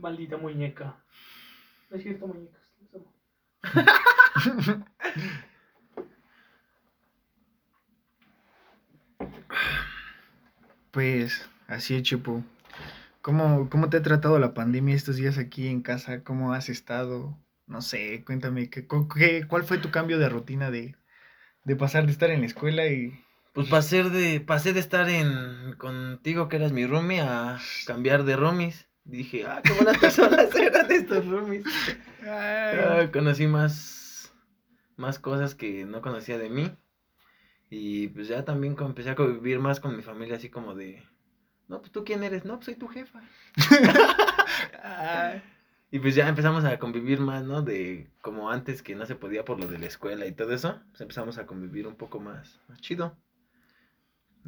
Maldita muñeca. No es cierto, muñecas. los amo. Pues así es, Chupo. ¿Cómo, ¿Cómo te ha tratado la pandemia estos días aquí en casa? ¿Cómo has estado? No sé, cuéntame, ¿qué, qué- ¿cuál fue tu cambio de rutina de, de pasar de estar en la escuela y... Pues pasé de, pasé de estar en contigo, que eras mi roomie, a cambiar de roomies. Dije, ah, qué buenas personas eran estos roomies. Ah, conocí más, más cosas que no conocía de mí. Y pues ya también empecé a convivir más con mi familia, así como de, no, pues tú quién eres, no, pues soy tu jefa. Y pues ya empezamos a convivir más, ¿no? De como antes que no se podía por lo de la escuela y todo eso, pues empezamos a convivir un poco más, más chido.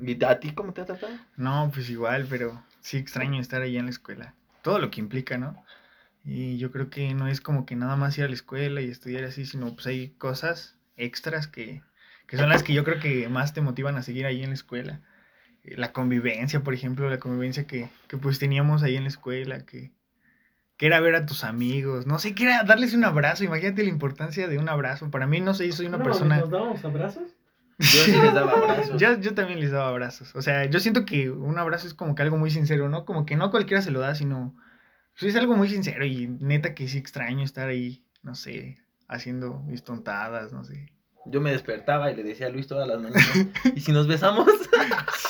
¿Y a ti cómo te ha tratado? No, pues igual, pero sí extraño estar allá en la escuela. Todo lo que implica, ¿no? Y yo creo que no es como que nada más ir a la escuela y estudiar así, sino pues hay cosas extras que, que son las que yo creo que más te motivan a seguir ahí en la escuela. Eh, La convivencia, por ejemplo, la convivencia que, que pues teníamos ahí en la escuela, que, que era ver a tus amigos, no sé, que era darles un abrazo, imagínate la importancia de un abrazo. Para mí, no sé, soy una No, persona... ¿Nos dábamos abrazos? Yo sí les daba abrazos. Yo, yo también les daba abrazos. O sea, yo siento que un abrazo es como que algo muy sincero, ¿no? Como que no cualquiera se lo da, sino. pues, es algo muy sincero y neta que sí extraño estar ahí, no sé, haciendo mis tontadas, no sé. Yo me despertaba y le decía a Luis todas las mañanas, ¿y si nos besamos?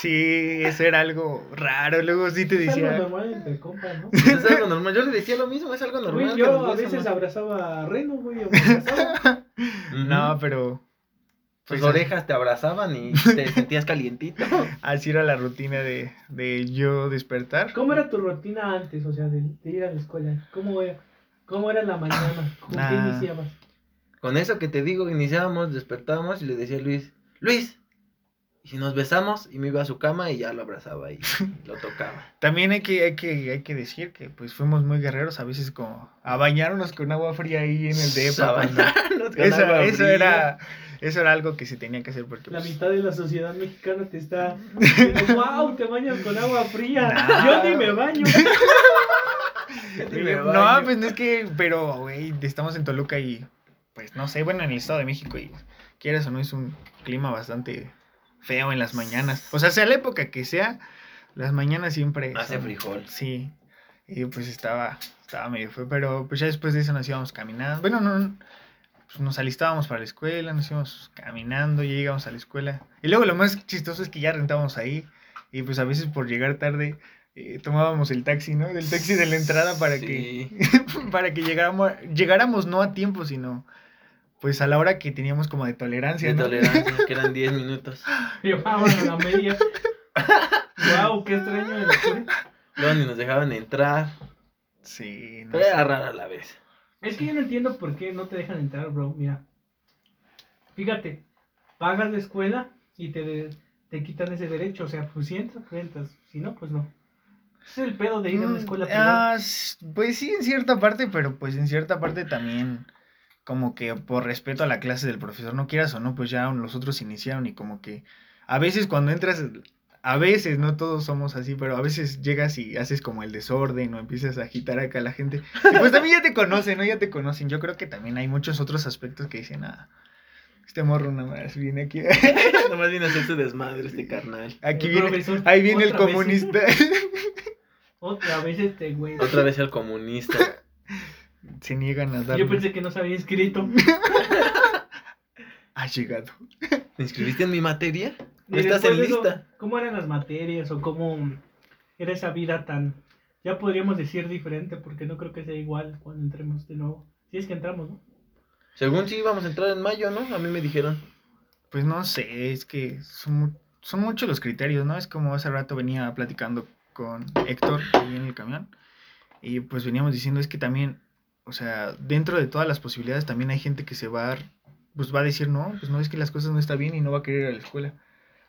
Sí, eso era algo raro. Luego sí te Es algo decía. normal entre compas, ¿no? es algo normal. Yo le decía lo mismo, es algo normal. Nos yo a veces abrazaba a Reno, güey, o me abrazaba. No, pero. Tus pues, orejas te abrazaban y te sentías calientito. Así era la rutina de, de yo despertar. ¿Cómo era tu rutina antes, o sea, de, de ir a la escuela? ¿Cómo era, cómo era la mañana? ¿Con qué Nah. iniciabas? Con eso que te digo, iniciábamos, despertábamos y le decía a Luis, Luis, ¿y si nos besamos? Y me iba a su cama y ya lo abrazaba y lo tocaba. También hay que, hay que, hay que decir que pues fuimos muy guerreros, a veces como a bañarnos con agua fría ahí en el depa. cuando- Sabanarnos con Eso, agua eso fría. era, eso era algo que se tenía que hacer porque La pues, mitad de la sociedad mexicana te está diciendo, wow, te bañas con agua fría. Nah. Yo ni me baño. Ni me no, baño. pues no es que, pero güey, estamos en Toluca y pues no sé, bueno, en el Estado de México y quieras o no es un clima bastante feo en las mañanas. O sea, sea la época que sea, las mañanas siempre Hace son- frijol. Sí. Y pues estaba estaba medio feo, pero pues ya después de eso nos íbamos caminando. Bueno, no pues nos alistábamos para la escuela, nos íbamos caminando, ya llegamos a la escuela. Y luego lo más chistoso es que ya rentábamos ahí. Y pues a veces por llegar tarde eh, tomábamos el taxi, ¿no? Del taxi de la entrada para que para que llegáramos, llegáramos no a tiempo, sino pues a la hora que teníamos como de tolerancia, De ¿no? tolerancia, que eran 10 minutos. Llevaban a la media. wow, qué extraño el escuela. Luego ni nos dejaban entrar. Sí, no Pero era raro a la vez. Es que yo no entiendo por qué no te dejan entrar, bro. Mira. Fíjate, pagas la escuela y te, te quitan ese derecho. O sea, pues si entras, pues entras. Si no, pues no. Ese es el pedo de ir a una Mm, escuela privada. ah, pues sí, en cierta parte, pero pues en cierta parte también, como que por respeto a la clase del profesor, no quieras o no, pues ya los otros iniciaron y como que a veces cuando entras, a veces, no todos somos así, pero a veces llegas y haces como el desorden o empiezas a agitar acá a la gente. Y pues también ya te conocen, ¿no? Ya te conocen. Yo creo que también hay muchos otros aspectos que dicen, ah, este morro nada más viene aquí. Nomás viene a hacer su desmadre este carnal. Aquí El viene, profesor, ahí viene el vez. comunista. Otra vez este güey. Otra vez el comunista. Se niegan a dar. Yo pensé que no se había inscrito. Ha llegado. ¿Te inscribiste en mi materia? No estás después en de eso, lista. ¿Cómo eran las materias o cómo era esa vida tan... Ya podríamos decir diferente porque no creo que sea igual cuando entremos de nuevo. Si es que entramos, ¿no? Según sí íbamos a entrar en mayo, ¿no? A mí me dijeron. Pues no sé, es que son, son muchos los criterios, ¿no? Es como hace rato venía platicando con Héctor ahí en el camión y pues veníamos diciendo es que también, o sea, dentro de todas las posibilidades también hay gente que se va a, pues va a decir, no, pues no es que las cosas no están bien y no va a querer ir a la escuela.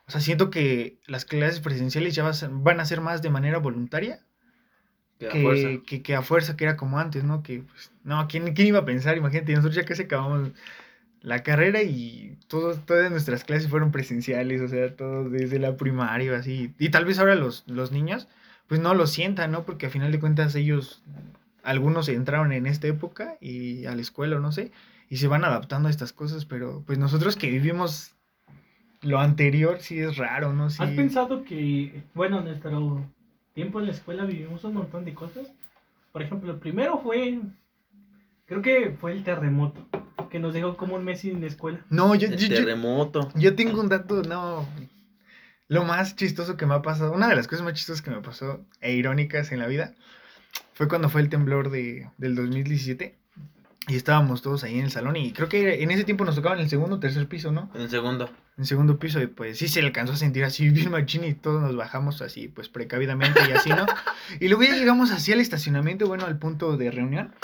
O sea, siento que las clases presenciales ya van a ser más de manera voluntaria Que a que, fuerza. que, que a fuerza, que era como antes, ¿no? Que, pues, no, ¿quién, quién iba a pensar? Imagínate, nosotros ya casi acabamos la carrera y todo, todas nuestras clases fueron presenciales, o sea, todo desde la primaria, así. Y tal vez ahora los, los niños, pues no lo sientan, ¿no? Porque a final de cuentas ellos algunos entraron en esta época y a la escuela, no sé, y se van adaptando a estas cosas, pero pues nosotros que vivimos lo anterior sí es raro, ¿no? Sí. ¿Has pensado que, bueno, en nuestro tiempo en la escuela vivimos un montón de cosas? Por ejemplo, el primero fue, creo que fue el terremoto, que nos dejó como un mes sin escuela. No, yo, El yo, yo, terremoto. yo tengo un dato, no, lo más chistoso que me ha pasado, una de las cosas más chistosas que me pasó e irónicas en la vida, fue cuando fue el temblor de, del 2017 y estábamos todos ahí en el salón y creo que en ese tiempo nos tocaba en el segundo o tercer piso, ¿no? En el segundo. En el segundo piso y pues sí se le alcanzó a sentir así bien machín y todos nos bajamos así pues precavidamente y así, ¿no? Y luego ya llegamos así al estacionamiento, bueno, al punto de reunión.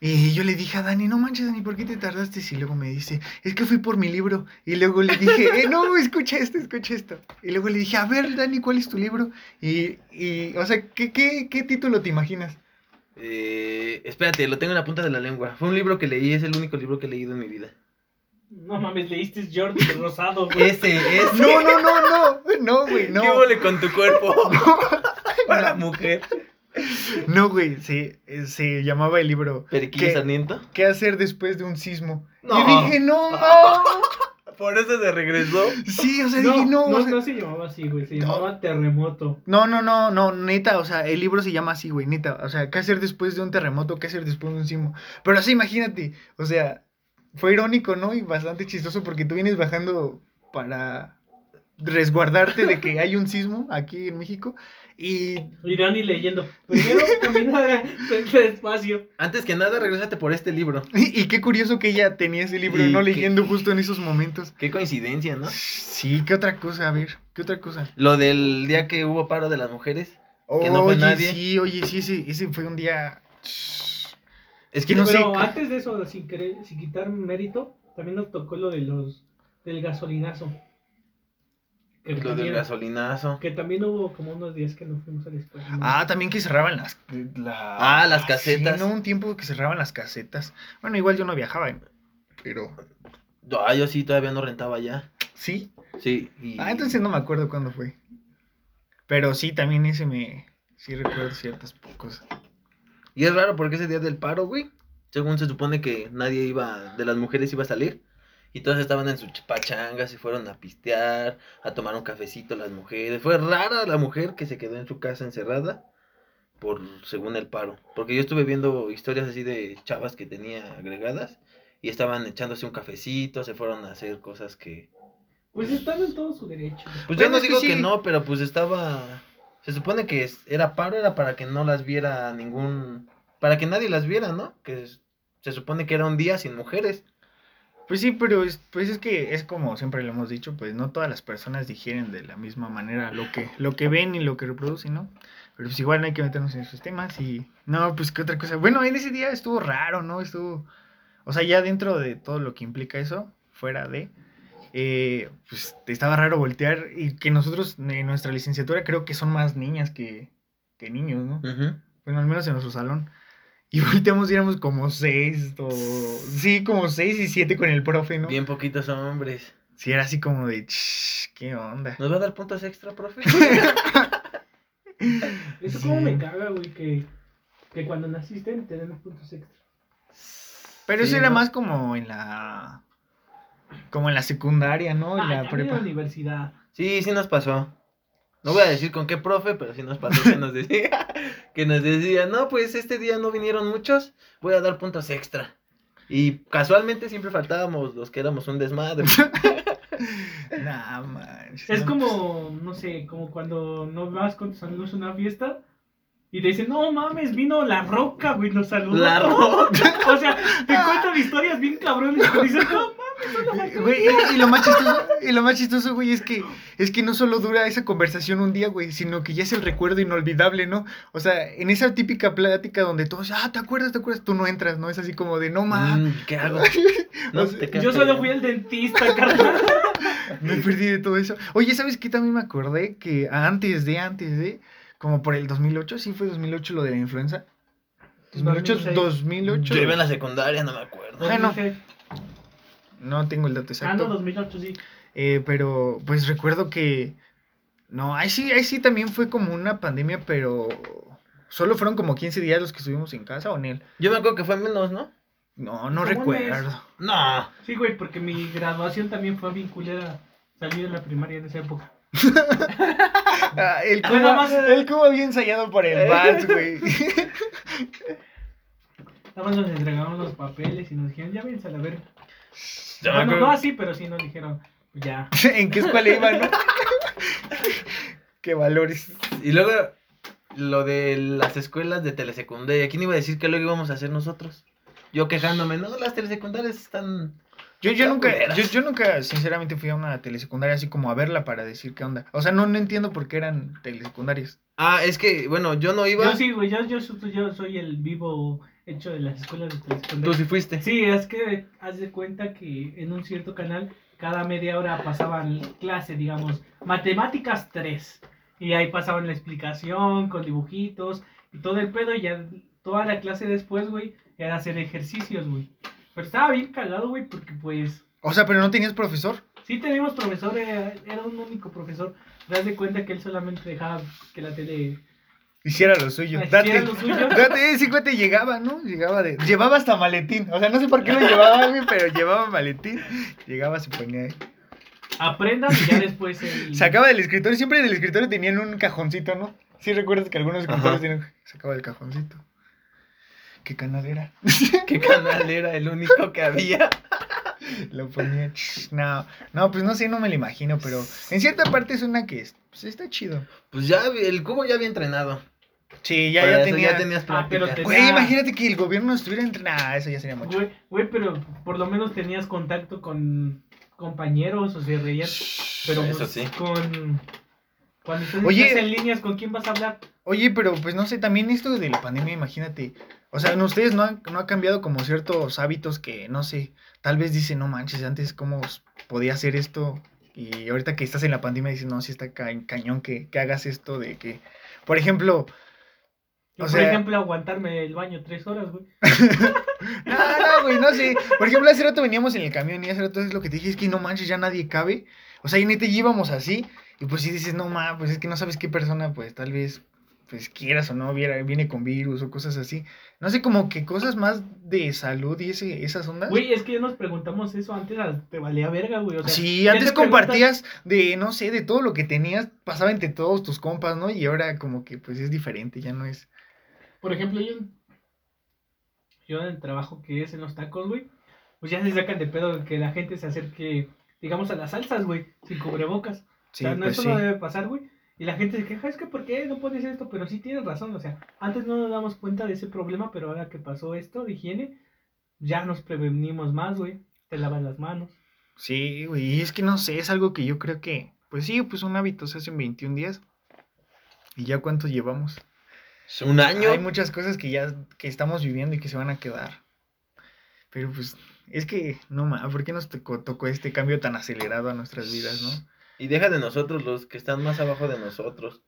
Y yo le dije a Dani, no manches, Dani, ¿por qué te tardaste? Y luego me dice, es que fui por mi libro. Y luego le dije, eh, no, escucha esto, escucha esto. Y luego le dije, a ver, Dani, ¿cuál es tu libro? Y, y o sea, ¿qué, qué, qué título te imaginas? Eh, espérate, lo tengo en la punta de la lengua. Fue un libro que leí, es el único libro que he leído en mi vida. No mames, leíste Jordi el Rosado, güey. Ese, ese. No, no, no, no, no, güey, no. ¿Qué huele con tu cuerpo? Para mujer. No, güey, se, se llamaba el libro ¿Periquillo ¿Qué? ¿Qué hacer después de un sismo? No. Y dije, no, no. Por eso se regresó. Sí, o sea, No, dije, no. no, o sea, no se llamaba así, güey, se No. llamaba Terremoto. No, no, no, no, neta, o sea, el libro se llama así, güey, neta. O sea, ¿qué hacer después de un terremoto? ¿Qué hacer después de un sismo? Pero así, imagínate, o sea, fue irónico, ¿no? Y bastante chistoso porque tú vienes bajando para resguardarte de que hay un sismo aquí en México y... Y Dani leyendo. Primero camina despacio. Antes que nada, regrésate por este libro. Y, y qué curioso que ella tenía ese libro, Y no leyendo justo en esos momentos. Qué coincidencia, ¿no? Sí, ¿qué otra cosa? A ver, ¿qué otra cosa? Lo del día que hubo paro de las mujeres. Que no fue oye, nadie. sí, oye, sí, ese, ese fue un día... Es que no sé. Pero antes de eso, sin querer, sin quitar mérito, también nos tocó lo de los del gasolinazo. Lo del gasolinazo. que también hubo como unos días que no fuimos a la escuela. ¿no? Ah, también que cerraban las... la- Ah, las casetas. Sí, no, un tiempo que cerraban las casetas. Bueno, igual yo no viajaba, pero... Ah, yo sí todavía no rentaba ya. Sí. Sí. Y... Ah, entonces no me acuerdo cuándo fue. Pero sí, también ese me... Sí recuerdo ciertas cosas. Y es raro porque ese día del paro, güey, según se supone que nadie iba, de las mujeres iba a salir, y todas estaban en su pachanga, se fueron a pistear, a tomar un cafecito las mujeres. Fue rara la mujer que se quedó en su casa encerrada por según el paro, porque yo estuve viendo historias así de chavas que tenía agregadas y estaban echándose un cafecito, se fueron a hacer cosas que Pues están en todo su derecho. pues Bueno, yo no es que digo sí. que no, pero pues estaba. Se supone que era paro, era para que no las viera ningún. Para que nadie las viera, ¿no? Que se supone que era un día sin mujeres. Pues sí, pero es, pues es que es como siempre lo hemos dicho, pues no todas las personas digieren de la misma manera lo que, lo que ven y lo que reproducen, ¿no? Pero pues igual no hay que meternos en esos temas y... No, pues qué otra cosa. Bueno, en ese día estuvo raro, ¿no? Estuvo... O sea, ya dentro de todo lo que implica eso, fuera de... eh, pues estaba raro voltear y que nosotros en nuestra licenciatura creo que son más niñas que, que niños, ¿no? Bueno, al menos en nuestro salón. Y volteamos y éramos como seis o... Sí, como seis y siete con el profe, ¿no? Bien poquitos hombres. Sí, era así como de... "Ch, ¿Qué onda? ¿Nos va a dar puntos extra, profe? Eso Sí. como me caga, güey, que, que cuando naciste te den puntos extra. Pero Sí, eso era ¿no? más como en la... Como en la secundaria, ¿no? En Ah, la también en prepa. la universidad. Sí, sí nos pasó. No voy a decir con qué profe, pero sí nos pasó que nos decía, que nos decía, no, pues este día no vinieron muchos, voy a dar puntos extra. Y casualmente siempre faltábamos los que éramos un desmadre. Nah, manches, Es no. como, no sé, como cuando no vas con tus amigos a una fiesta y te dicen, no mames, vino la roca, güey, nos saludó. La roca. o sea, te cuentan historias bien cabrones te dicen, no Güey, y, y lo más chistoso, y lo más chistoso, güey, es que es que no solo dura esa conversación un día, güey, sino que ya es el recuerdo inolvidable, ¿no? O sea, en esa típica plática donde todos, ah, ¿te acuerdas? ¿Te acuerdas? Tú no entras, ¿no? Es así como de, no mames, Mm, ¿Qué hago? No, O sea, Yo solo fui al dentista, carnal. me perdí de todo eso. Oye, ¿sabes qué? También me acordé que antes de, antes de, como por el 2008, sí fue 2008 lo de la influenza. 2008, 2006. 2008. Yo iba en la secundaria, no me acuerdo. Bueno. 2006. No tengo el dato Ah, exacto. no, 2008, sí. Eh, pero pues recuerdo que. No, ahí sí, ahí sí también fue como una pandemia, pero. Solo fueron como 15 días los que estuvimos en casa, ¿o Nel? Yo me acuerdo que fue menos, ¿no? No, no ¿Cómo recuerdo. No. Sí, güey, porque mi graduación también fue bien culera. Salí de la primaria en esa época. Ah, el Bueno, Cuba, más- el Cuba había ensayado por el vals, güey. Nada más nos entregamos los papeles y nos dijeron, ya vienes a la verga. Bueno, no así, pero sí nos dijeron, ya. ¿En qué escuela iban, no? qué valores. Y luego lo de las escuelas de telesecundaria. ¿Quién iba a decir que luego íbamos a hacer nosotros? Yo quejándome, no, las telesecundarias están... Yo, yo nunca, yo, yo nunca, sinceramente, fui a una telesecundaria así como a verla para decir qué onda. O sea, no, no entiendo por qué eran telesecundarias. Ah, es que, bueno, yo no iba. Yo sí, güey, yo, yo, soy- yo soy el vivo hecho de las escuelas de Tú telesecundaria. sí fuiste. Sí, es que haz de cuenta que en un cierto canal cada media hora pasaban clase, digamos, matemáticas 3. Y ahí pasaban la explicación con dibujitos y todo el pedo y ya toda la clase después, güey, era hacer ejercicios, güey. Pero estaba bien cagado, güey, porque pues O sea, pero no tenías profesor. sí teníamos profesor, era, era un único profesor. Te das de cuenta que él solamente dejaba que la tele... Hiciera lo suyo. Hiciera Date. lo suyo. Date, ese cuate llegaba, ¿no? Llegaba de. Llevaba hasta maletín. O sea, no sé por qué lo llevaba, güey, pero llevaba maletín. Llegaba, se ponía ahí. Aprendan y ya después el... Sacaba del escritorio, siempre del escritorio tenían un cajoncito, ¿no? Sí recuerdas que algunos escritores tienen. Sacaba del cajoncito. ¿Qué canal era? ¿Qué canal era el único que había? Lo ponía. No, no, pues no sé, no me lo imagino, pero en cierta parte es una que es, pues está chido. Pues ya, el cubo ya había entrenado. Sí, ya, ya tenía. ya tenías Ah, práctica. Güey, tenía- imagínate que el gobierno estuviera entre. Nah, eso ya sería mucho. Güey, güey, pero por lo menos tenías contacto con compañeros o se reían. Pero Eso pues, sí. con. Cuando estás Oye. estás en líneas, ¿con quién vas a hablar? Oye, pero pues no sé, también esto de la pandemia, imagínate. O sea, en ustedes no han, no ha cambiado como ciertos hábitos que, no sé, tal vez dicen, no manches, antes cómo podía hacer esto. Y ahorita que estás en la pandemia dices, no, sí está ca- cañón que, que hagas esto de que, por ejemplo, O por sea- ejemplo, aguantarme el baño tres horas, güey. no, no, güey, no sé. Por ejemplo, hace rato veníamos en el camión y hace rato es lo que te dije, es que no manches, ya nadie cabe. O sea, y neta ya íbamos así. Y pues sí dices, no ma, pues es que no sabes qué persona, pues tal vez, pues quieras o no, viene con virus o cosas así. No sé, como que cosas más de salud y ese, esas ondas. Güey, es que ya nos preguntamos eso antes, te valía verga, güey. O sea, sí, antes preguntas- compartías de, no sé, de todo lo que tenías, pasaba entre todos tus compas, ¿no? Y ahora como que pues es diferente, ya no es... Por ejemplo, yo, yo en el trabajo que es en los tacos, güey, pues ya se sacan de pedo que la gente se acerque, digamos, a las salsas, güey, sin cubrebocas. Sí, o sea, no, pues eso sí. no debe pasar, güey. Y la gente se queja, es que ¿por qué no puedes esto? Pero sí tienes razón, o sea, antes no nos damos cuenta de ese problema, pero ahora que pasó esto de higiene, ya nos prevenimos más, güey. Te lavas las manos. Sí, güey, y es que no sé, es algo que yo creo que, pues sí, pues un hábito se hace en 21 días. ¿Y ya cuántos llevamos? Un año. Hay muchas cosas que ya que estamos viviendo y que se van a quedar. Pero pues, es que, no ma, ¿por qué nos tocó, tocó este cambio tan acelerado a nuestras vidas, no? Y deja de nosotros, los que están más abajo de nosotros.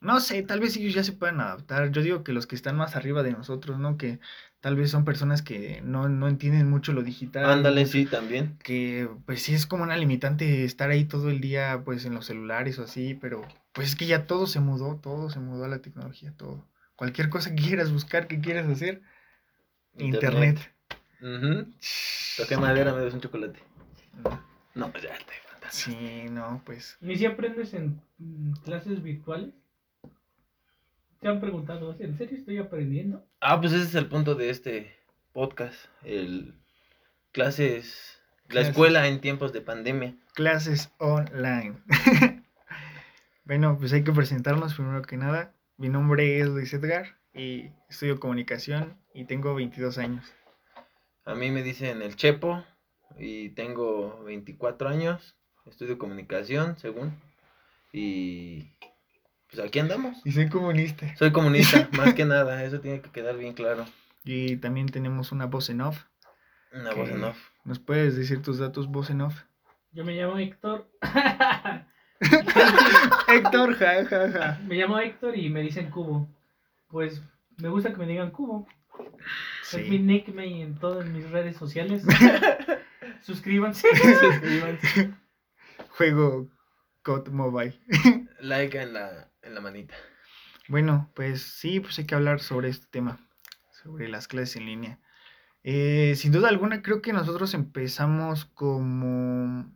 No sé, tal vez ellos ya se puedan adaptar. Yo digo que los que están más arriba de nosotros, ¿no? Que tal vez son personas que no, no entienden mucho lo digital. Ándale, sí, también. que pues sí es como una limitante estar ahí todo el día pues en los celulares o así, pero pues es que ya todo se mudó, todo se mudó a la tecnología, todo. Cualquier cosa que quieras buscar, que quieras hacer, internet. Ujú. Toqué madera, me das un chocolate. No. No, pues ya te. Sí, no, pues ¿Y si aprendes en mm, clases virtuales? ¿Te han preguntado, ¿en serio estoy aprendiendo? Ah, pues ese es el punto de este podcast. El clases. La Clases. escuela en tiempos de pandemia. clases online. bueno, pues hay que presentarnos primero que nada. Mi nombre es Luis Edgar y estudio comunicación y tengo 22 años. A mí me dicen el Chepo y tengo 24 años. Estudio comunicación, según. Y pues aquí andamos. Y soy comunista. Soy comunista, más que nada. Eso tiene que quedar bien claro. Y también tenemos una voz en off. Una voz en off. ¿Nos puedes decir tus datos voz en off? Yo me llamo Héctor. Héctor, ja, ja, ja. me llamo Héctor y me dicen Cubo. Pues me gusta que me digan Cubo. Es mi Sí. nickname en todas mis redes sociales. Suscríbanse. Suscríbanse. Juego COD Mobile. Like en la, en la manita. Bueno, pues sí, pues hay que hablar sobre este tema, sobre las clases en línea. Eh, sin duda alguna, creo que nosotros empezamos como...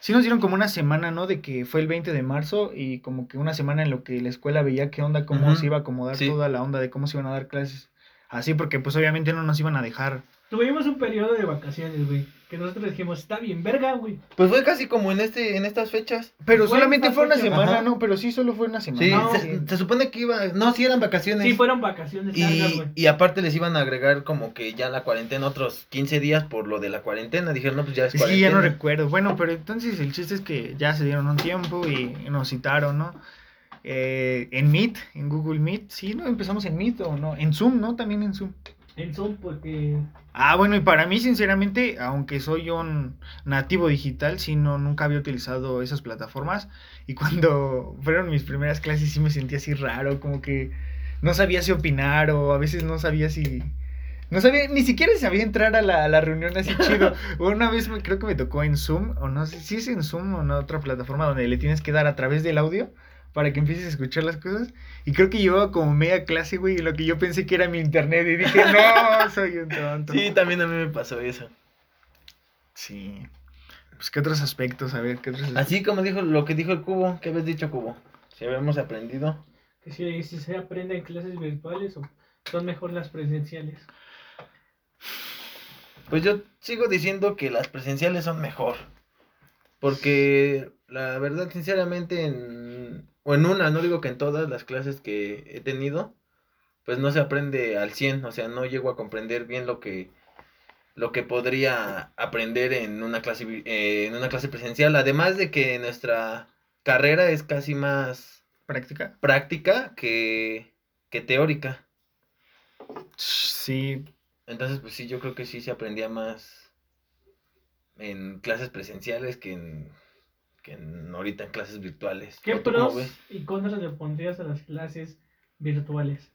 Sí nos dieron como una semana, ¿no? De que fue el 20 de marzo y como que una semana en lo que la escuela veía qué onda, cómo se iba a acomodar sí. toda la onda de cómo se iban a dar clases. Así, porque pues obviamente no nos iban a dejar. Tuvimos un periodo de vacaciones, güey. Que nosotros dijimos, está bien, verga, güey. Pues fue casi como en este, en estas fechas. Pero Fue solamente fue una semana, Ajá. ¿no? Pero sí, solo fue una semana. Sí, No, se, se supone que iba, no, sí eran vacaciones. Sí, fueron vacaciones largas, y, güey. y aparte les iban a agregar como que ya la cuarentena otros 15 días por lo de la cuarentena. Dijeron, no, pues ya es, Es que ya cuarentena. no recuerdo. Bueno, pero entonces el chiste es que ya se dieron un tiempo y nos citaron, ¿no? Eh, en Meet, en Google Meet, sí, ¿no? Empezamos en Meet o no, en Zoom, ¿no? También en Zoom. En Zoom, porque. Ah, bueno, y para mí, sinceramente, aunque soy un nativo digital, sí, no, nunca había utilizado esas plataformas. Y cuando fueron mis primeras clases, sí me sentía así raro, como que no sabía si opinar o a veces no sabía si... No sabía, ni siquiera sabía entrar a la, a la reunión así chido. Una vez me, creo que me tocó en Zoom, o no sé si es en Zoom o en otra plataforma donde le tienes que dar a través del audio para que empieces a escuchar las cosas. Y creo que llevaba como media clase, güey, y lo que yo pensé que era mi internet. Y dije, no, soy un tonto. Sí, también a mí me pasó eso. Sí. Pues, ¿qué otros aspectos? A ver, ¿qué otros aspectos? Así como dijo lo que dijo el cubo, ¿qué habías dicho cubo? Si habíamos aprendido. que si, si se aprende en clases virtuales o son mejor las presenciales. Pues yo sigo diciendo que las presenciales son mejor. Porque la verdad, sinceramente, en, o en una, no digo que en todas las clases que he tenido, pues no se aprende al 100, o sea, no llego a comprender bien lo que lo que podría aprender en una clase eh, en una clase presencial, además de que nuestra carrera es casi más ¿Práctica? práctica que, que teórica. Sí. Entonces, pues sí, yo creo que sí se aprendía más en clases presenciales que en, que en ahorita en clases virtuales. ¿Qué ¿O tú cómo pros ves? y contras le pondrías a las clases virtuales?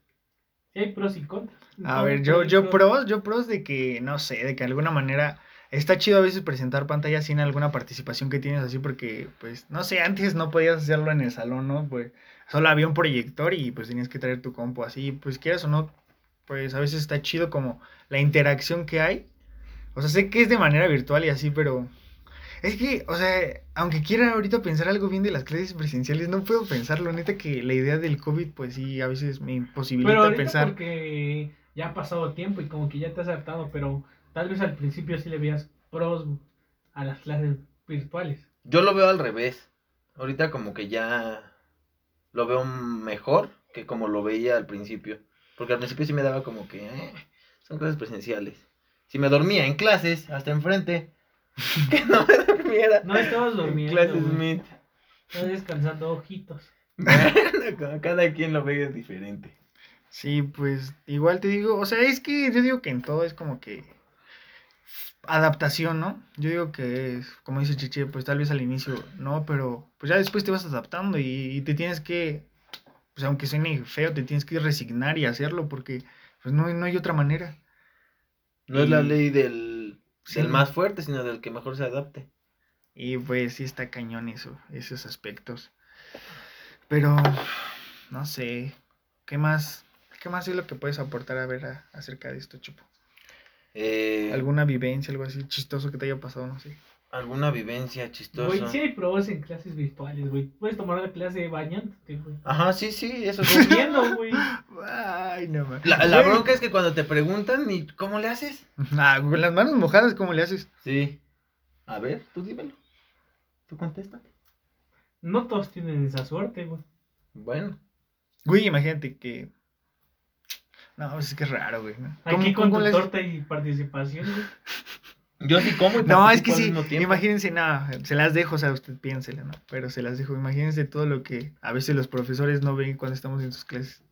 Si hay pros y contras. A ver, yo, yo pros, yo pros de que, no sé, de que de alguna manera está chido a veces presentar pantallas sin alguna participación que tienes así porque, pues, no sé, antes no podías hacerlo en el salón, ¿no? Pues solo había un proyector y pues tenías que traer tu compo así, pues quieras o no, pues a veces está chido como la interacción que hay. O sea, sé que es de manera virtual y así, pero es que, o sea, aunque quiera ahorita pensar algo bien de las clases presenciales, no puedo pensarlo. Neta que la idea del COVID, pues sí, a veces me imposibilita Pero pensar. porque ya ha pasado tiempo y como que ya te has adaptado, pero tal vez al principio sí le veías pros a las clases virtuales. Yo lo veo al revés. Ahorita como que ya lo veo mejor que como lo veía al principio. Porque al principio sí me daba como que eh, son clases presenciales. Si me dormía en clases, hasta enfrente, que no me durmiera. No estabas en durmiendo. clases. Meet. Estabas descansando ojitos. Bueno, cada quien lo ve diferente. Sí, pues igual te digo, o sea, es que yo digo que en todo es como que adaptación, ¿no? Yo digo que es, como dice Chiche, pues tal vez al inicio no, pero pues ya después te vas adaptando y, y te tienes que, pues aunque suene feo, te tienes que resignar y hacerlo porque pues no, no hay otra manera. No es la ley del, Sí. del más fuerte, sino del que mejor se adapte. Y pues sí está cañón eso, esos aspectos. Pero, no sé, ¿qué más? ¿Qué más es lo que puedes aportar a ver a- acerca de esto, Chupo? Eh, ¿Alguna vivencia, algo así chistoso que te haya pasado? No sé. ¿Alguna vivencia chistosa? Güey, sí hay pros en clases virtuales, güey. Puedes tomar la clase bañándote, güey. Ajá, sí, sí, eso sí. Comiendo, güey. Ay, no mames. La, bronca es que cuando te preguntan, ¿y cómo le haces? Ah, con las manos mojadas, ¿cómo le haces? Sí. A ver, tú dímelo. Tú contesta. No todos tienen esa suerte, güey. Bueno. Güey, imagínate que. No, pues es que es raro, güey. ¿no? Aquí con tu le haces? torta y participación, güey. Yo sí como y No, es que sí, imagínense, nada, se las dejo, o sea, usted piénsela, ¿no? Pero se las dejo, imagínense todo lo que a veces los profesores no ven cuando estamos en sus clases.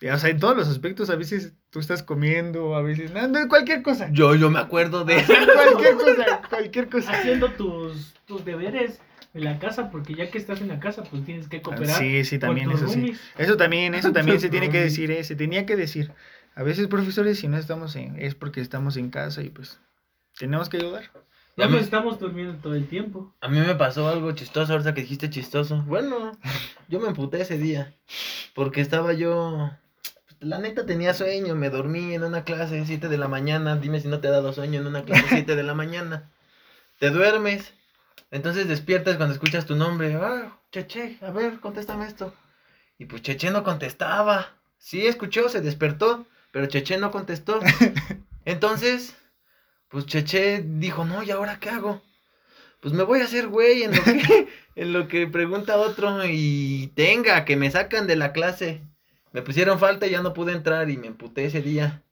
Y, O sea, en todos los aspectos, a veces tú estás comiendo, a veces, no, no, cualquier cosa. Yo, yo me acuerdo de eso. Cualquier cosa, cualquier cosa. Haciendo tus, tus deberes en la casa, porque ya que estás en la casa, pues tienes que cooperar. Ah, Sí, sí, con también, tus eso sí. roomies. Eso también, eso también se tiene que decir, eh, se tenía que decir. A veces, profesores, si no estamos en, es porque estamos en casa y pues tenemos que ayudar. Ya A mí- pues estamos durmiendo todo el tiempo. A mí me pasó algo chistoso ahorita que dijiste chistoso. Bueno, yo me emputé ese día. Porque estaba yo. La neta tenía sueño, me dormí en una clase 7 de la mañana. Dime si no te ha dado sueño en una clase 7 de la mañana. Te duermes. Entonces despiertas cuando escuchas tu nombre. Ah, Cheche, a ver, contéstame esto. Y pues Cheche no contestaba. Sí, escuchó, se despertó, pero Cheche no contestó. Entonces, pues Cheche dijo, no, ¿y ahora qué hago? Pues me voy a hacer güey en lo que, en lo que pregunta otro y tenga, que me sacan de la clase. Me pusieron falta y ya no pude entrar y me emputé ese día.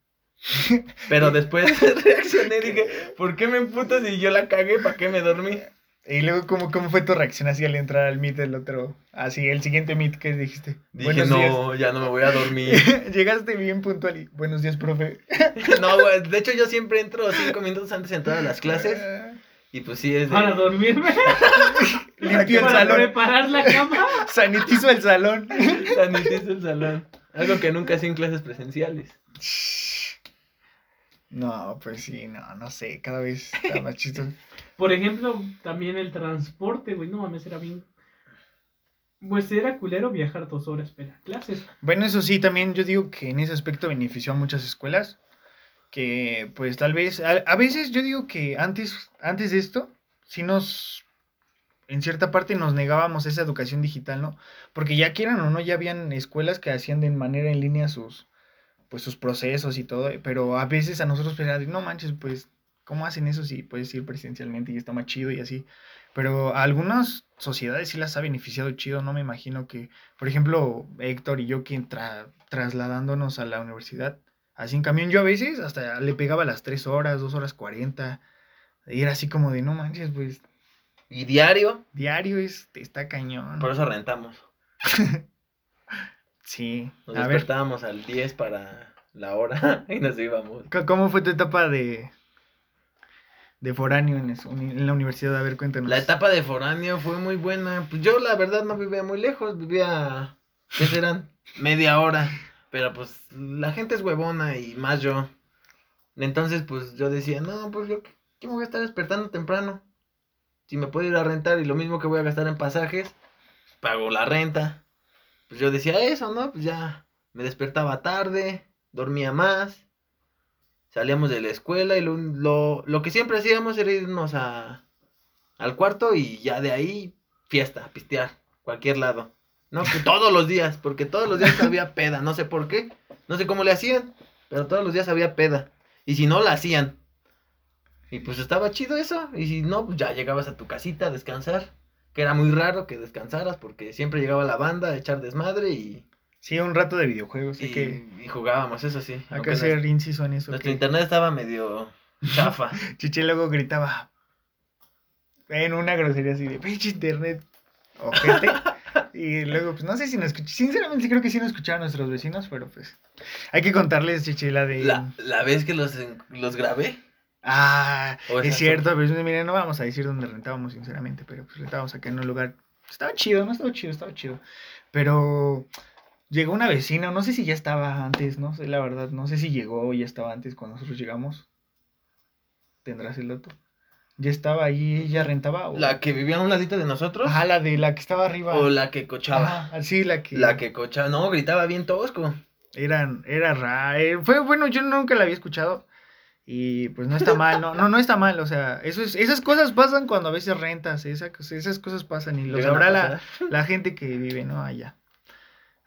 Pero después reaccioné y dije, ¿por qué me emputas si yo la cagué? ¿Para qué me dormí? Y luego, ¿cómo, ¿cómo fue tu reacción así al entrar al meet del otro? Así, el siguiente meet que dijiste. Dije, no, ya no me voy a dormir. Llegaste bien puntual y, buenos días, profe. no, güey, de hecho yo siempre entro cinco minutos antes de entrar a las clases. Y pues sí es de... Para dormirme. Limpio el Para salón. preparar la cama. Sanitizo el salón. Sanitizo el salón. Algo que nunca hacía en clases presenciales. No, pues sí, no, no sé, cada vez está más chistoso. Por ejemplo, también el transporte, güey. No mames, era bien. Pues era culero viajar dos horas para clases. Bueno, eso sí, también yo digo que en ese aspecto benefició a muchas escuelas. Que pues tal vez, a, veces yo digo que antes, antes de esto, sí nos, en cierta parte nos negábamos esa educación digital, ¿no? Porque ya quieran o no, ya habían escuelas que hacían de manera en línea sus, pues sus procesos y todo, pero a veces a nosotros de, no manches, pues, ¿cómo hacen eso si puedes ir presencialmente y está más chido y así? Pero a algunas sociedades sí las ha beneficiado chido, no me imagino que, por ejemplo, Héctor y yo que tra- trasladándonos a la universidad, así en camión yo a veces hasta le pegaba las 3 horas, 2 horas 40, y era así como de, no manches, pues, Y diario, diario es, está cañón. por eso rentamos. Sí, Nos a ver, despertábamos al 10 para la hora y nos íbamos. ¿Cómo fue tu etapa de, de foráneo en, eso- en la universidad? A ver, cuéntanos. La etapa de foráneo fue muy buena. Pues yo la verdad no vivía muy lejos, vivía, ¿qué serán? Media hora. Pero pues la gente es huevona y más yo. Entonces pues yo decía, no, pues yo, ¿qué me voy a estar despertando temprano? Si me puedo ir a rentar y lo mismo que voy a gastar en pasajes, pago la renta. Pues yo decía eso, ¿no? Pues ya me despertaba tarde, dormía más. Salíamos de la escuela y lo, lo, lo que siempre hacíamos era irnos a, al cuarto y ya de ahí fiesta, pistear, cualquier lado. No, que todos los días, porque todos los días había peda, no sé por qué, no sé cómo le hacían, pero todos los días había peda. Y si no, la hacían. Y pues estaba chido eso, y si no, pues ya llegabas a tu casita a descansar, que era muy raro que descansaras, porque siempre llegaba la banda a echar desmadre y, Sí, un rato de videojuegos. y, Hay que, y jugábamos, eso sí. hay que hacer inciso en eso. Nuestro que internet estaba medio chafa. Chiche luego gritaba en una grosería así de pinche internet, ojete. y luego, pues no sé si nos escucharon. Sinceramente, creo que sí nos escucharon nuestros vecinos, pero pues hay que contarles, Chiche, la de. La, la vez que los, los grabé, Ah, O es cierto, pues miren, no vamos a decir dónde rentábamos, sinceramente, pero pues rentábamos acá en un lugar. Estaba chido, no estaba chido, estaba chido. Pero llegó una vecina, no sé si ya estaba antes, no sé, la verdad, no sé si llegó o ya estaba antes cuando nosotros llegamos. ¿Tendrás el dato? ¿Ya estaba ahí, ella rentaba? O... la que vivía a un ladito de nosotros, Ajá, la de la que estaba arriba. o la que cochaba. Ajá, sí, la que. La que cochaba, no, gritaba bien tosco. Eran, era rara. eh, fue bueno, yo nunca la había escuchado. Y pues no está mal, no, no, no está mal. O sea, eso es, esas cosas pasan cuando a veces rentas. esa- esas cosas pasan y lo sabrá la, la gente que vive, ¿no? Allá,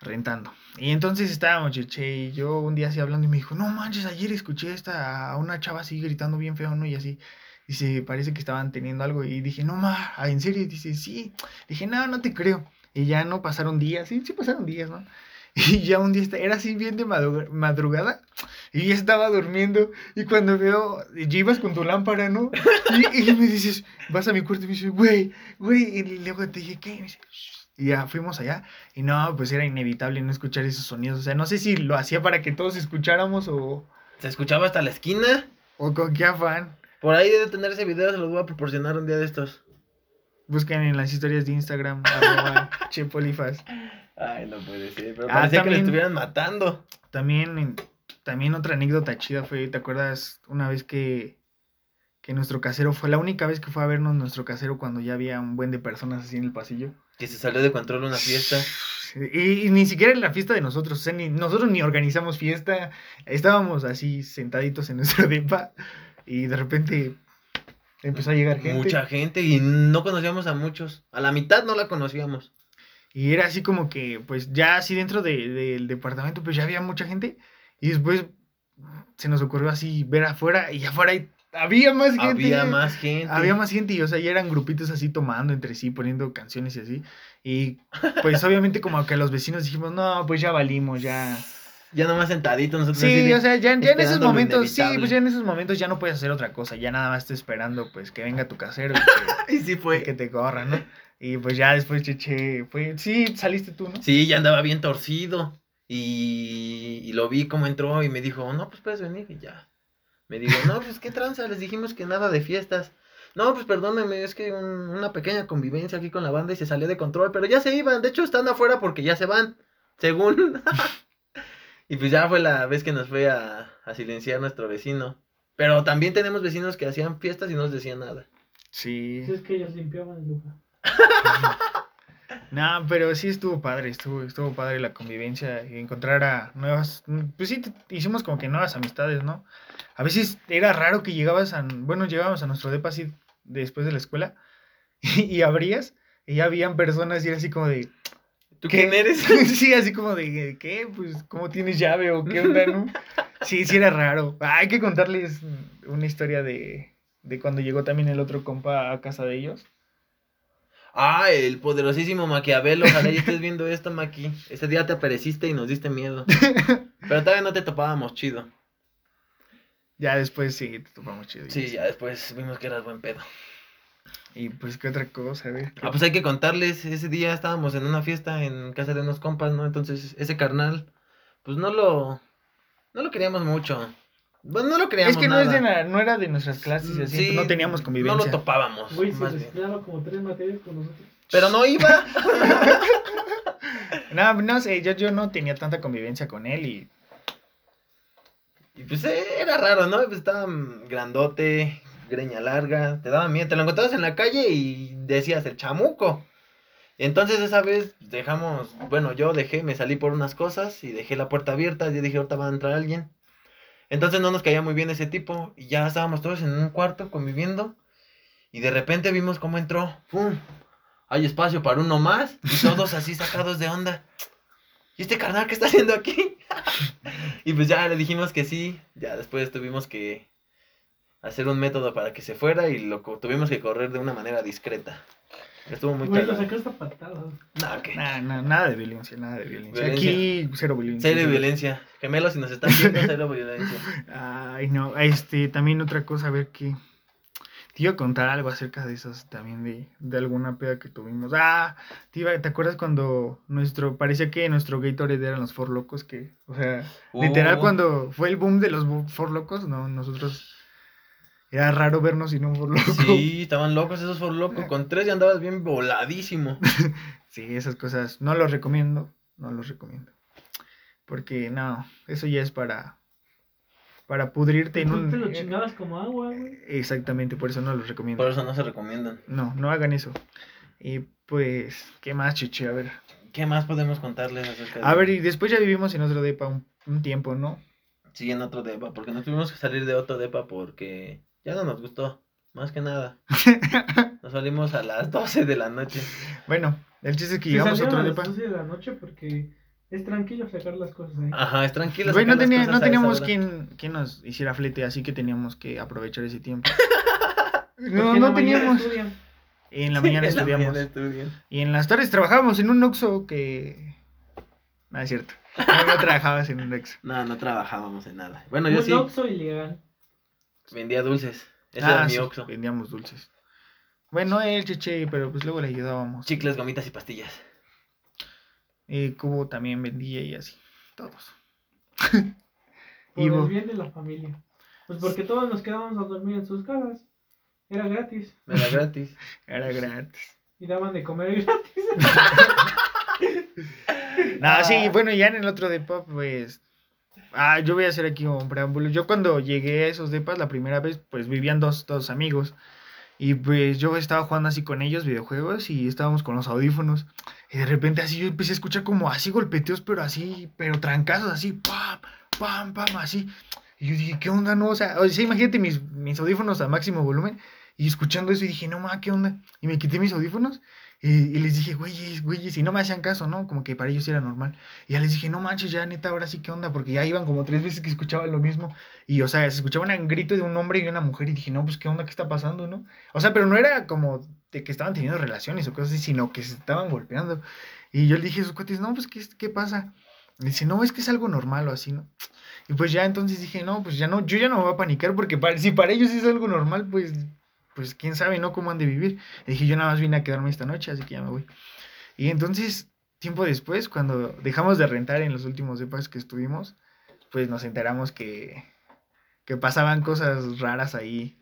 rentando. Y entonces estábamos, Cheche y yo un día así hablando y me dijo, no manches, ayer escuché esta, a una chava así gritando bien feo, ¿no? Y así. Dice, parece que estaban teniendo algo. Y dije, no, ma, ¿ah, ¿en serio? Dice, sí. Dije, no, no te creo. Y ya no pasaron días, sí, sí pasaron días, ¿no? Y ya un día era así bien de madruga- madrugada y ya estaba durmiendo y cuando veo, ya ibas con tu lámpara, ¿no? Y, y me dices, vas a mi cuarto y me dices, güey, güey, y luego te dije, ¿qué? Y me dice, "Shh". Y ya fuimos allá y no, pues era inevitable no escuchar esos sonidos, o sea, no sé si lo hacía para que todos escucháramos o, Se escuchaba hasta la esquina. o con qué afán. Por ahí debe tener ese video, se los voy a proporcionar un día de estos. Busquen en las historias de Instagram, arroba chepolifas. Ay, no puede ser, pero Ah, parecía que le estuvieran matando. También, también otra anécdota chida fue, ¿te acuerdas una vez que, que nuestro casero fue la única vez que fue a vernos nuestro casero cuando ya había un buen de personas así en el pasillo? Que se salió de control una fiesta. Y, y ni siquiera en la fiesta de nosotros, o sea, ni, nosotros ni organizamos fiesta, estábamos así sentaditos en nuestro depa y de repente empezó a llegar gente. Mucha gente y no conocíamos a muchos. A la mitad no la conocíamos. Y era así como que, pues ya así dentro de- del departamento, pues ya había mucha gente. Y después se nos ocurrió así ver afuera y afuera hay- había más gente. Había más gente. Había más gente y, o sea, ya eran grupitos así tomando entre sí, poniendo canciones y así. Y pues obviamente como que los vecinos dijimos, no, pues ya valimos, ya. Ya nomás sentaditos nosotros. Sí, o sea, ya, ya en esos momentos, sí, pues ya en esos momentos ya no puedes hacer otra cosa, ya nada más estás esperando pues que venga tu casero y que, Y sí y fue. que te corra, ¿no? Y pues ya después Cheche, fue, sí, saliste tú, ¿no? Sí, ya andaba bien torcido. Y, y lo vi como entró y me dijo, no, pues puedes venir y ya. Me dijo, no, pues qué tranza, les dijimos que nada de fiestas. No, pues perdónenme, es que un- una pequeña convivencia aquí con la banda y se salió de control, pero ya se iban, de hecho están afuera porque ya se van, según. y pues ya fue la vez que nos fue a, a silenciar nuestro vecino. Pero también tenemos vecinos que hacían fiestas y no nos decían nada. Sí. Si es que ellos limpiaban el lugar. No, pero sí estuvo padre, estuvo, estuvo padre la convivencia y encontrar a nuevas, pues sí, hicimos como que nuevas amistades, ¿no? A veces era raro que llegabas a, bueno, llegábamos a nuestro depa así después de la escuela y, y abrías y ya habían personas y era así como de, ¿Tú ¿Qué? quién eres? sí, así como de, ¿qué? Pues, ¿cómo tienes llave o qué onda, no? Sí, sí era raro. Hay que contarles una historia de, de cuando llegó también el otro compa a casa de ellos. Ah, el poderosísimo Maquiavelo. Ojalá y estés viendo esto, Maqui. Ese día te apareciste y nos diste miedo. Pero todavía no te topábamos chido. Ya después sí, te topamos chido. Sí, ya después vimos que eras buen pedo. Y pues, ¿qué otra cosa? Ver. Ah, pues hay que contarles. Ese día estábamos en una fiesta en casa de unos compas, ¿no? Entonces, ese carnal, pues no lo. No lo queríamos mucho. Bueno, no lo queríamos. es que no, es nada. de no era de nuestras clases así, Sí, no teníamos convivencia. No lo topábamos. Güey, se más bien. mezclaba como tres materias con nosotros. Pero no iba. No, no sé, yo, yo no tenía tanta convivencia con él y Y pues eh, era raro, ¿no? Pues estaba grandote, greña larga, te daba miedo. Te lo encontrabas en la calle y decías el chamuco. Entonces esa vez dejamos, bueno, yo dejé, me salí por unas cosas y dejé la puerta abierta. Yo dije, ahorita va a entrar alguien. Entonces no nos caía muy bien ese tipo y ya estábamos todos en un cuarto conviviendo. Y de repente vimos cómo entró. ¡Pum! Hay espacio para uno más y todos así sacados de onda. ¿Y este carnal qué está haciendo aquí? y pues ya le dijimos que sí. Ya después tuvimos que hacer un método para que se fuera y lo tuvimos que correr de una manera discreta. Estuvo muy Güey, lo cagado. sacaste a patadas. No, que nada, nada, nada de violencia, nada de violencia. Violencia. Aquí cero violencia. Cero violencia. Gemelos, si nos están viendo, cero violencia. Ay, no, este, también otra cosa, a ver qué. Te iba a contar algo acerca de esas también, de, de alguna peda que tuvimos. Ah, te, iba- ¿te acuerdas cuando nuestro, parecía que nuestro Gatorade eran los For Locos? Que, o sea, literal Uh, cuando fue el boom de los For Locos, no, nosotros, era raro vernos sin un For Loco. Sí, estaban locos esos por loco. Con tres ya andabas bien voladísimo. Sí, esas cosas, no los recomiendo, no los recomiendo. Porque, no, eso ya es para, para pudrirte en Tú un... te lo chingabas como agua, güey. Exactamente, por eso no los recomiendo. Por eso no se recomiendan. No, no hagan eso. Y pues, ¿qué más, Chiche? A ver. ¿Qué más podemos contarles acerca de A ver, y después ya vivimos en otro depa un, un tiempo, ¿no? Sí, en otro depa, porque nos tuvimos que salir de otro depa porque ya no nos gustó, más que nada. Nos salimos a las 12 de la noche. Bueno, el chiste es que llegamos a otro a las depa. 12 de la noche porque es tranquilo sacar las cosas ahí. Ajá, es tranquilo. Güey, no, las tenía, cosas no teníamos quien, quien nos hiciera flete, así que teníamos que aprovechar ese tiempo. No, no teníamos. En la mañana En la estudiamos. mañana estudian. Y en las tardes trabajábamos en un Oxxo que... No, es cierto. No, no trabajabas en un Oxxo. No, no trabajábamos en nada. Bueno, yo Un sí Oxxo ilegal. Vendía dulces. Ese Ah, era mi sí, Oxxo. vendíamos dulces. Bueno, él, Cheche, pero pues luego le ayudábamos. Chicles, gomitas y pastillas. Y Cubo también vendía y así. Todos. Por Y el vos- bien de la familia. Pues porque todos nos quedábamos a dormir en sus casas. Era gratis. Era gratis. Era gratis. Y daban de comer gratis. Nada, sí, bueno, ya en el otro depa, pues. Ah, yo voy a hacer aquí un preámbulo. Yo cuando llegué a esos depas la primera vez, pues vivían dos, dos amigos. Y pues yo estaba jugando así con ellos videojuegos y estábamos con los audífonos. Y de repente así yo empecé a escuchar como así golpeteos, pero así, pero trancazos, así, pam, pam, pam, así. Y yo dije, ¿qué onda? No, o sea, o sea imagínate mis, mis audífonos a máximo volumen y escuchando eso y dije, no, ma, ¿qué onda? Y me quité mis audífonos y, les dije, güeyes, güeyes, y no me hacían caso, ¿no? Como que para ellos era normal. Y ya les dije, no manches, ya neta, ahora sí, ¿qué onda? Porque ya iban como tres veces que escuchaban lo mismo. Y, o sea, se escuchaba un grito de un hombre y una mujer. Y dije, no, pues, ¿qué onda? ¿Qué está pasando, no? O sea, pero no era como de que estaban teniendo relaciones o cosas así, sino que se estaban golpeando. Y yo le dije a sus cuates, no, pues, ¿qué, qué pasa? Y dice, no, es que es algo normal o así, ¿no? Y pues ya entonces dije, no, pues ya no, yo ya no me voy a panicar porque si para ellos es algo normal, pues pues quién sabe, ¿no? Cómo han de vivir. Y dije, yo nada más vine a quedarme esta noche, así que ya me voy. Y entonces, tiempo después, cuando dejamos de rentar en los últimos depas que estuvimos, pues nos enteramos que, que pasaban cosas raras ahí.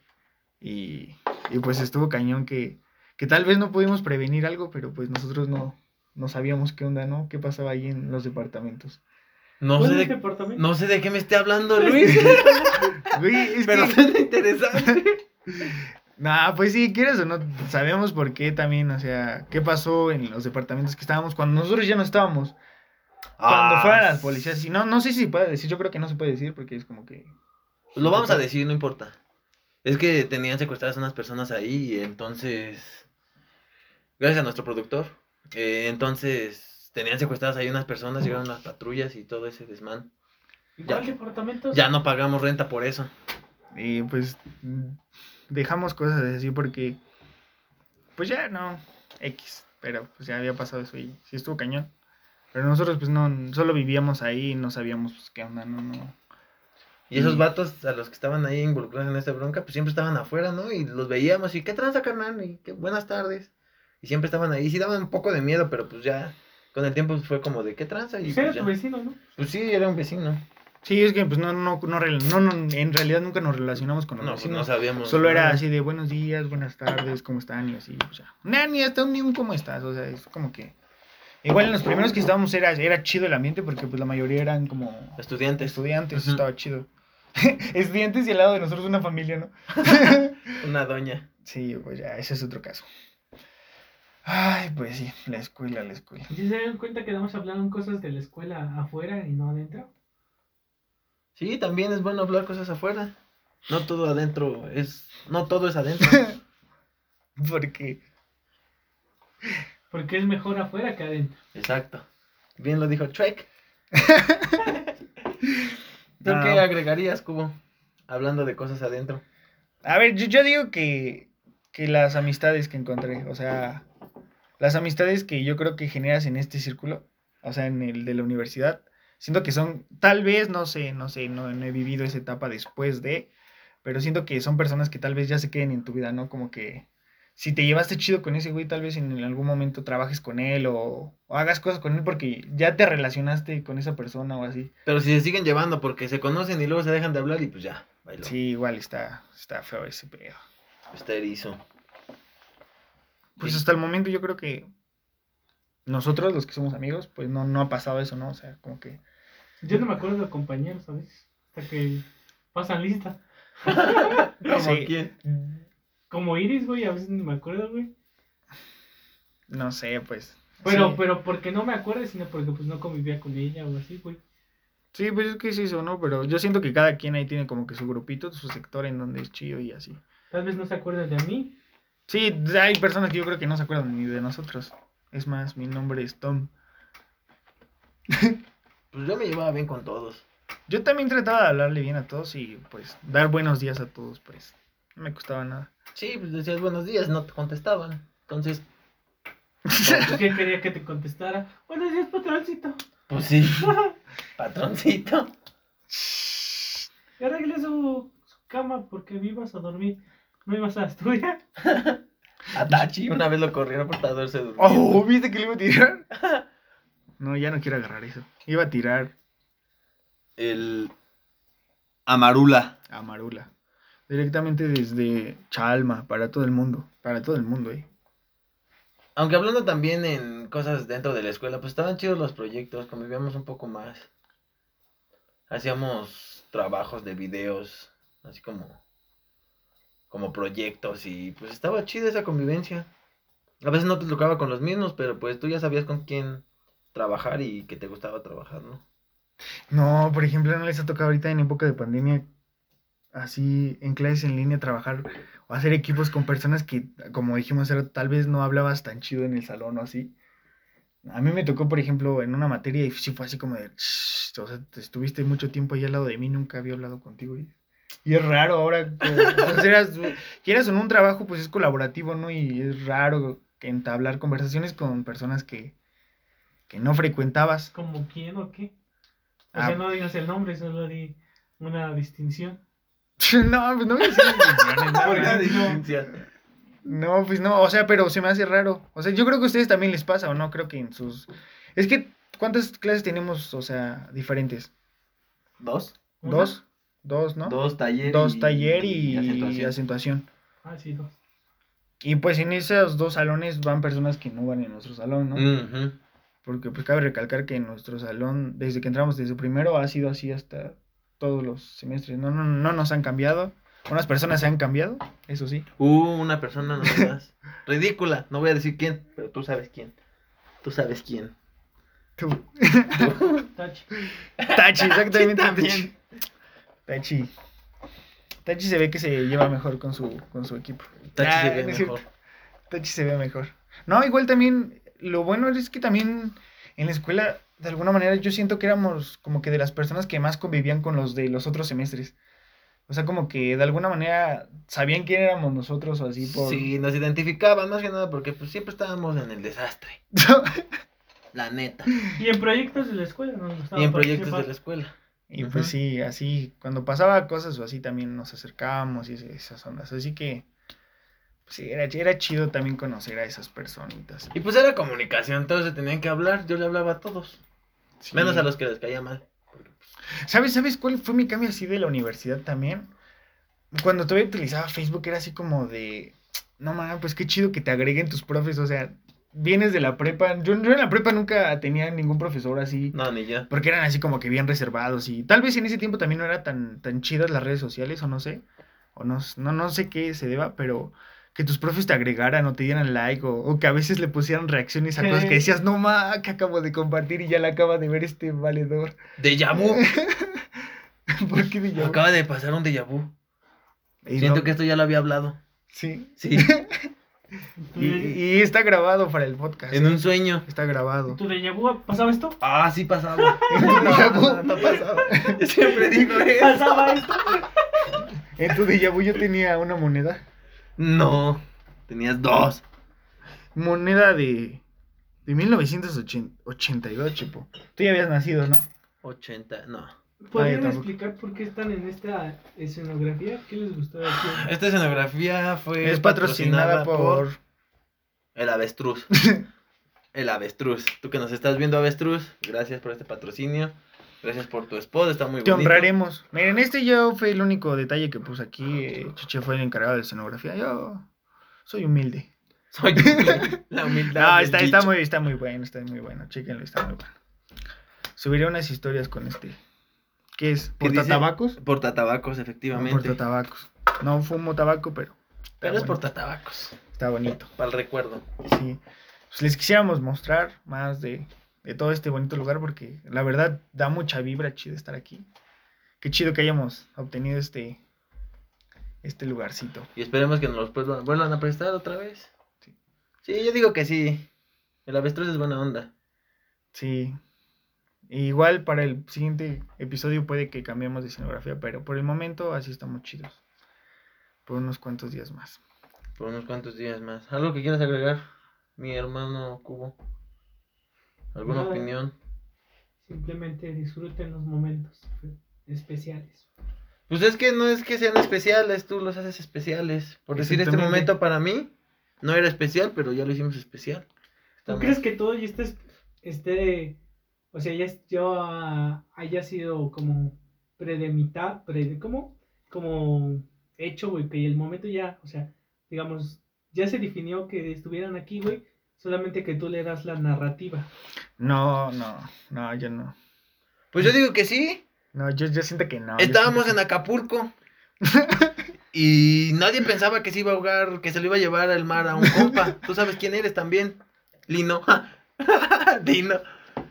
Y, y pues estuvo cañón que, que tal vez no pudimos prevenir algo, pero pues nosotros no, no sabíamos qué onda, ¿no? ¿Qué pasaba ahí en los departamentos? No sé, de, no sé de qué me esté hablando, Luis. pero es interesante. Nah, pues sí, quieres o no, sabemos por qué también, o sea, qué pasó en los departamentos que estábamos cuando nosotros ya no estábamos. Cuando ah, fueran las policías, y no, no sé si se puede decir, yo creo que no se puede decir porque es como que... Lo vamos a decir, no importa. Es que tenían secuestradas unas personas ahí y entonces, gracias a nuestro productor, eh, entonces tenían secuestradas ahí unas personas, llegaron las patrullas y todo ese desmán. Ya, departamentos? Ya no pagamos renta por eso. Y pues dejamos cosas así porque, pues ya no, X, pero pues ya había pasado eso y sí estuvo cañón. Pero nosotros pues no, solo vivíamos ahí y no sabíamos pues, qué onda, no, no. Y esos vatos a los que estaban ahí involucrados en esta bronca, pues siempre estaban afuera, ¿no? Y los veíamos y qué tranza, carnal, y qué buenas tardes. Y siempre estaban ahí, sí daban un poco de miedo, pero pues ya con el tiempo fue como de qué tranza. Y pues, era tu vecino, ¿no? Pues sí, era un vecino. Sí, es que pues no, no, no, no, en realidad nunca nos relacionamos con los no, pues, no sabíamos. Solo era así de buenos días, buenas tardes, ¿cómo están? Y así, o sea, ni hasta un, ni un cómo estás, o sea, es como que... Igual en los primeros que estábamos era, era chido el ambiente porque pues la mayoría eran como... Estudiantes. Estudiantes, estaba chido. Estudiantes y al lado de nosotros una familia, ¿no? una doña. Sí, pues ya, ese es otro caso. Ay, pues sí, la escuela, la escuela. ¿Sí se dan cuenta que vamos a hablar cosas de la escuela afuera y no adentro? Sí, también es bueno hablar cosas afuera. No todo adentro es. No todo es adentro. ¿Por qué? Porque es mejor afuera que adentro. Exacto. Bien lo dijo Trek. ¿Tú qué agregarías, Cubo? Hablando de cosas adentro. A ver, yo, yo digo que, que las amistades que encontré, o sea, las amistades que yo creo que generas en este círculo, o sea, en el de la universidad, Siento que son, tal vez, no sé, no sé, no, he vivido esa etapa después de, pero siento que son personas que tal vez ya se queden en tu vida, ¿no? Como que si te llevaste chido con ese güey, tal vez en algún momento trabajes con él o, hagas cosas con él porque ya te relacionaste con esa persona o así. Pero si se siguen llevando porque se conocen y luego se dejan de hablar y pues ya, bailó. Sí, igual está, está feo ese pedo. Está erizo. Pues hasta el momento yo creo que nosotros, los que somos amigos, pues no, no ha pasado eso, ¿no? O sea, como que yo no me acuerdo de compañeros a veces. Hasta que pasan lista. ¿Como quién? Como Iris, güey, a veces no me acuerdo, güey. No sé, pues. Pero, pero porque no me acuerdo, sino porque pues no convivía con ella o así, güey. Sí, pues es que es eso, ¿no? Pero yo siento que cada quien ahí tiene como que su grupito, su sector en donde es chido y así. Tal vez no se acuerden de mí. Sí, hay personas que yo creo que no se acuerdan ni de nosotros. Es más, mi nombre es Tom. Pues yo me llevaba bien con todos. Yo también trataba de hablarle bien a todos y pues dar buenos días a todos, pues no me costaba nada. Sí, pues decías buenos días, no te contestaban. Entonces. ¿Qué quería que te contestara? Buenos días, patroncito. Pues sí. patroncito. Y arreglé su, su, cama porque vivas a dormir. ¿No ibas a estudiar? A Tachi, una vez lo corrieron por estar durmiendo. Oh, ¿viste que le iba a tirar? No, ya no quiero agarrar eso. Iba a tirar. El. Amarula. Amarula. Directamente desde Chalma, para todo el mundo. Para todo el mundo, eh. Aunque hablando también en cosas dentro de la escuela, pues estaban chidos los proyectos, convivíamos un poco más. Hacíamos trabajos de videos, así como como proyectos y pues estaba chida esa convivencia. A veces no te tocaba con los mismos, pero pues tú ya sabías con quién trabajar y que te gustaba trabajar, ¿no? No, por ejemplo, no les ha tocado ahorita en época de pandemia, así en clases en línea, trabajar o hacer equipos con personas que, como dijimos, tal vez no hablabas tan chido en el salón o así. A mí me tocó, por ejemplo, en una materia y sí fue así como de, o sea, te estuviste mucho tiempo ahí al lado de mí, nunca había hablado contigo. Y, es raro ahora, pues, quieras o no, un trabajo pues es colaborativo, ¿no? Y es raro entablar conversaciones con personas que, que no frecuentabas. ¿Como quién o qué? O Ah. sea, no digas el nombre, solo di una distinción. no, pues no Porque no. distinción. No, pues no, o sea, pero se me hace raro. O sea, yo creo que a ustedes también les pasa, ¿o no? Creo que en sus... Es que, ¿cuántas clases tenemos, o sea, diferentes? ¿Dos? ¿Una? ¿Dos? Dos, ¿no? Dos taller Dos y- taller y, y acentuación. acentuación. Ah, sí, dos. Y pues en esos dos salones van personas que no van en nuestro salón, ¿no? Ujú. Porque pues cabe recalcar que en nuestro salón, desde que entramos desde primero, ha sido así hasta todos los semestres. No, no, no nos han cambiado. Unas personas se han cambiado, eso sí. Hubo una persona nomás ridícula, no voy a decir quién, pero tú sabes quién. Tú sabes quién. Tú. Tachi. Tachi, exactamente. también. Tachi. Tachi se ve que se lleva mejor con su, con su equipo. Tachi Ah, se ve no es mejor. cierto. Tachi se ve mejor. No, igual también, lo bueno es que también en la escuela, de alguna manera, yo siento que éramos como que de las personas que más convivían con los de los otros semestres. O sea, como que de alguna manera sabían quién éramos nosotros o así por... Sí, nos identificaban más que nada porque pues siempre estábamos en el desastre. La neta. Y en proyectos de la escuela nos gustaba Y en proyectos de la escuela. Y pues sí, así, cuando pasaba cosas o así también nos acercábamos y esas ondas. Así que, sí, era, era chido también conocer a esas personitas. Y pues era comunicación, todos se tenían que hablar. Yo le hablaba a todos. Sí. Menos a los que les caía mal. ¿Sabes, ¿Sabes cuál fue mi cambio así de la universidad también? Cuando todavía utilizaba Facebook era así como de, no mames, pues qué chido que te agreguen tus profes, o sea, vienes de la prepa, yo, yo en la prepa nunca tenía ningún profesor así, No, ni yo. porque eran así como que bien reservados y tal vez en ese tiempo también no era tan, tan chidas las redes sociales o no sé, o no, no, no sé qué se deba, pero que tus profes te agregaran o te dieran like o, o que a veces le pusieran reacciones a cosas que decías, no ma, que acabo de compartir y ya la acaba de ver este valedor. Déjà vu. ¿Por qué llamo? Acaba de pasar un déjà vu. Y Siento no- que esto ya lo había hablado. Sí. Sí. ¿Tu, Y, de- y está grabado para el podcast. en un sueño. Está grabado. tu déjà vu pasaba esto? Ah, sí pasaba. no, no, no pasaba. Siempre digo eso. ¿Pasaba esto? En tu déjà vu yo tenía una moneda. No. Tenías dos. Moneda de, de 1982, chipo. Tú ya habías nacido, ¿no? 80, no. ¿Podrían explicar por qué están en esta escenografía? ¿Qué les gustaba decir? Esta escenografía fue Es patrocinada por... el avestruz. el avestruz. Tú que nos estás viendo, avestruz, gracias por este patrocinio. Gracias por tu spot, está muy Te bonito. honraremos. Miren, este yo fue el único detalle que puse aquí. eh, Chuche fue el encargado de escenografía. Yo soy humilde. Soy la humildad. No, está, está, muy, está muy bueno, está muy bueno. Chéquenlo, está muy bueno. Subiré unas historias con este. ¿Qué es? ¿Qué dice? ¿Portatabacos? Portatabacos, efectivamente. Portatabacos. No fumo tabaco, pero. Pero es portatabacos. Está bonito. Para el recuerdo. Sí. Pues les quisiéramos mostrar más de, de todo este bonito lugar porque la verdad da mucha vibra chido estar aquí. Qué chido que hayamos obtenido este este lugarcito. Y esperemos que nos los vuelvan, vuelvan a prestar otra vez. Sí. Sí, yo digo que sí. El avestruz es buena onda. Sí. Igual para el siguiente episodio puede que cambiemos de escenografía, pero por el momento así estamos chidos. Por unos cuantos días más. Por unos cuantos días más. ¿Algo que quieras agregar, mi hermano Cubo? ¿Alguna Nada. opinión? Simplemente disfruten los momentos especiales. Pues es que no es que sean especiales, tú los haces especiales. Por decir, este momento para mí no era especial, pero ya lo hicimos especial. ¿Tú crees que todo ya esté, esté o sea, ya yo haya sido como predemita, pre, ¿cómo? Como hecho, güey, que el momento ya, o sea, digamos, ya se definió que estuvieran aquí, güey, solamente que tú le das la narrativa. No, no, no, yo no. Pues yo digo que sí. No, yo, yo siento que no. Estábamos en Acapulco. Y nadie pensaba que se iba a ahogar, que se lo iba a llevar al mar a un compa. Tú sabes quién eres también, Lino. Lino.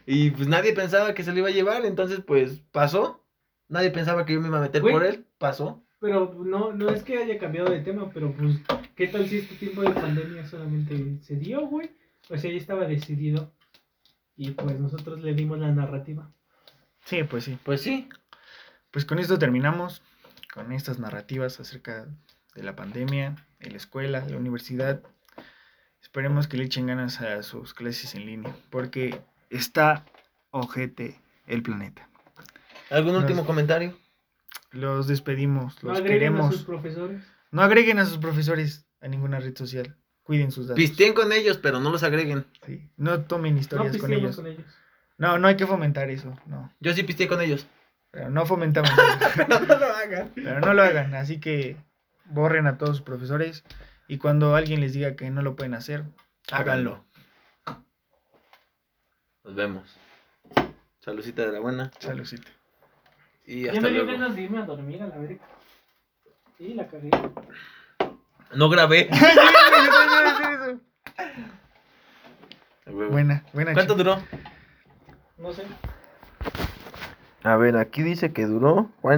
Y pues nadie pensaba que se lo iba a llevar, entonces pues pasó. Nadie pensaba que yo me iba a meter por él, pasó. Pero no, no es que haya cambiado de tema, pero pues, ¿qué tal si este tiempo de pandemia solamente se dio, güey? Sea, ya estaba decidido. Y pues nosotros le dimos la narrativa. Sí, pues sí. Pues sí. Pues con esto terminamos, con estas narrativas acerca de la pandemia, de la escuela, la universidad. Esperemos que le echen ganas a sus clases en línea, porque está ojete el planeta. ¿Algún Nos- último comentario? Los despedimos, No los agreguen a queremos. sus profesores. No agreguen a sus profesores a ninguna red social. Cuiden sus datos. Pisteen con ellos, pero no los agreguen. Sí, No tomen No historias con ellos. con ellos. No, no hay que fomentar eso. No. Yo sí pisteé con ellos. Pero no fomentamos eso. no lo hagan. Pero no lo hagan. Así que borren a todos sus profesores. Y cuando alguien les diga que no lo pueden hacer, háganlo. Nos vemos. Saludcita de la buena. Saludcita. Y Ya hasta me dio luego. ganas de irme a dormir a la verga. Y la cagué. No grabé. Buena, buena. ¿Cuánto duró? No sé. A ver, aquí dice que duró